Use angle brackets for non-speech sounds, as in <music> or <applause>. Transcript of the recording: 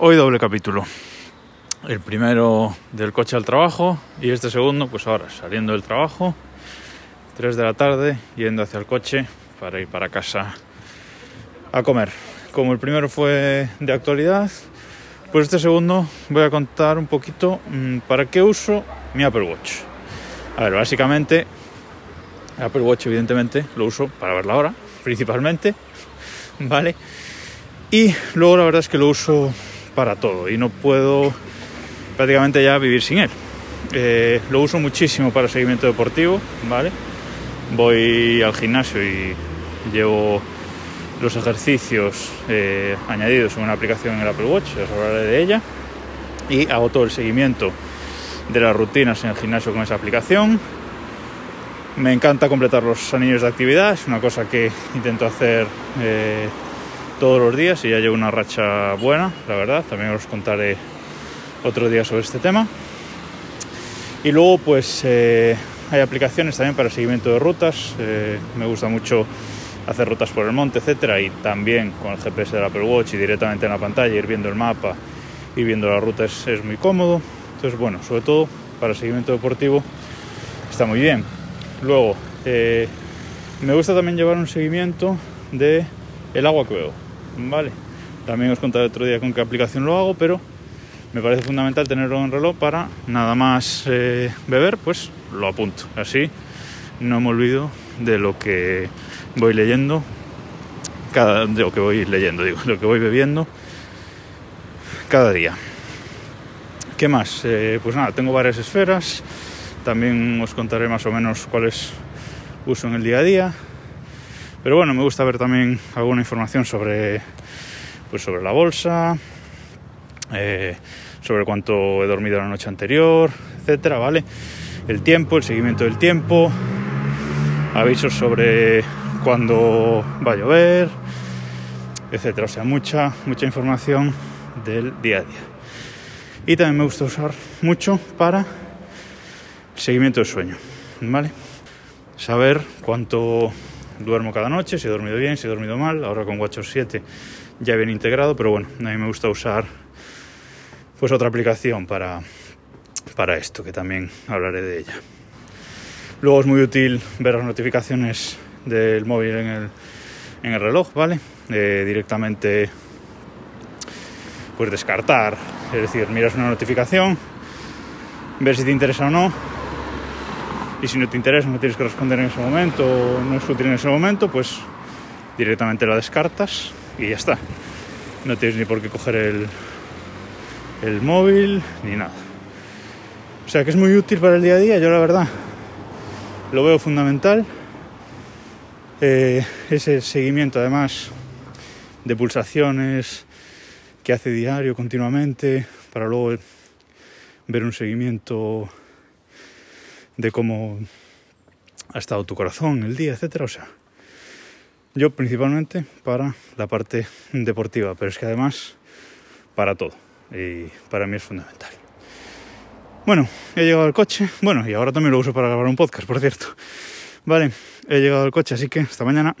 Hoy doble capítulo. El primero del coche al trabajo y este segundo, pues ahora saliendo del trabajo, 3 de la tarde, yendo hacia el coche para ir para casa a comer. Como el primero fue de actualidad, pues este segundo voy a contar un poquito mmm, para qué uso mi Apple Watch. A ver, básicamente, Apple Watch evidentemente lo uso para ver la hora, principalmente, <laughs> ¿vale? Y luego la verdad es que lo uso para todo y no puedo prácticamente ya vivir sin él. Eh, lo uso muchísimo para seguimiento deportivo, ¿vale? Voy al gimnasio y llevo los ejercicios eh, añadidos en una aplicación en el Apple Watch, os hablaré de ella, y hago todo el seguimiento de las rutinas en el gimnasio con esa aplicación. Me encanta completar los anillos de actividad, es una cosa que intento hacer eh, todos los días y ya llevo una racha buena, la verdad. También os contaré otro día sobre este tema. Y luego, pues eh, hay aplicaciones también para seguimiento de rutas. Eh, me gusta mucho hacer rutas por el monte, etcétera, y también con el GPS del Apple Watch y directamente en la pantalla ir viendo el mapa y viendo la ruta es, muy cómodo. Entonces, bueno, sobre todo para seguimiento deportivo está muy bien. Luego, eh, me gusta también llevar un seguimiento de el agua que bebo. Vale. También os contaré otro día con qué aplicación lo hago, pero me parece fundamental tenerlo en reloj para nada más eh, beber, pues lo apunto. Así no me olvido de lo que voy leyendo, cada, de lo que voy leyendo, digo, lo que voy bebiendo cada día. ¿Qué más? Eh, pues nada, tengo varias esferas. También os contaré más o menos cuáles uso en el día a día. Pero bueno, me gusta ver también alguna información sobre, pues sobre la bolsa, eh, sobre cuánto he dormido la noche anterior, etcétera, ¿vale? El tiempo, el seguimiento del tiempo, avisos sobre cuándo va a llover, etcétera. O sea, mucha, mucha información del día a día. Y también me gusta usar mucho para seguimiento del sueño, ¿vale? Saber cuánto duermo cada noche, si he dormido bien, si he dormido mal. Ahora con WatchOS 7 ya bien integrado, pero bueno, a mí me gusta usar pues otra aplicación para, para esto, que también hablaré de ella. Luego es muy útil ver las notificaciones del móvil en el, en el reloj, ¿vale? Eh, directamente pues descartar, es decir, miras una notificación, ver si te interesa o no, y si no te interesa, no tienes que responder en ese momento, no es útil en ese momento, pues directamente la descartas y ya está. No tienes ni por qué coger el, el móvil ni nada. O sea que es muy útil para el día a día, yo la verdad lo veo fundamental. Eh, ese seguimiento además de pulsaciones que hace diario continuamente para luego ver un seguimiento de cómo ha estado tu corazón el día, etcétera. O sea, yo principalmente para la parte deportiva, pero es que además para todo. Y para mí es fundamental. Bueno, he llegado al coche. Bueno, y ahora también lo uso para grabar un podcast, por cierto. Vale, he llegado al coche, así que hasta mañana.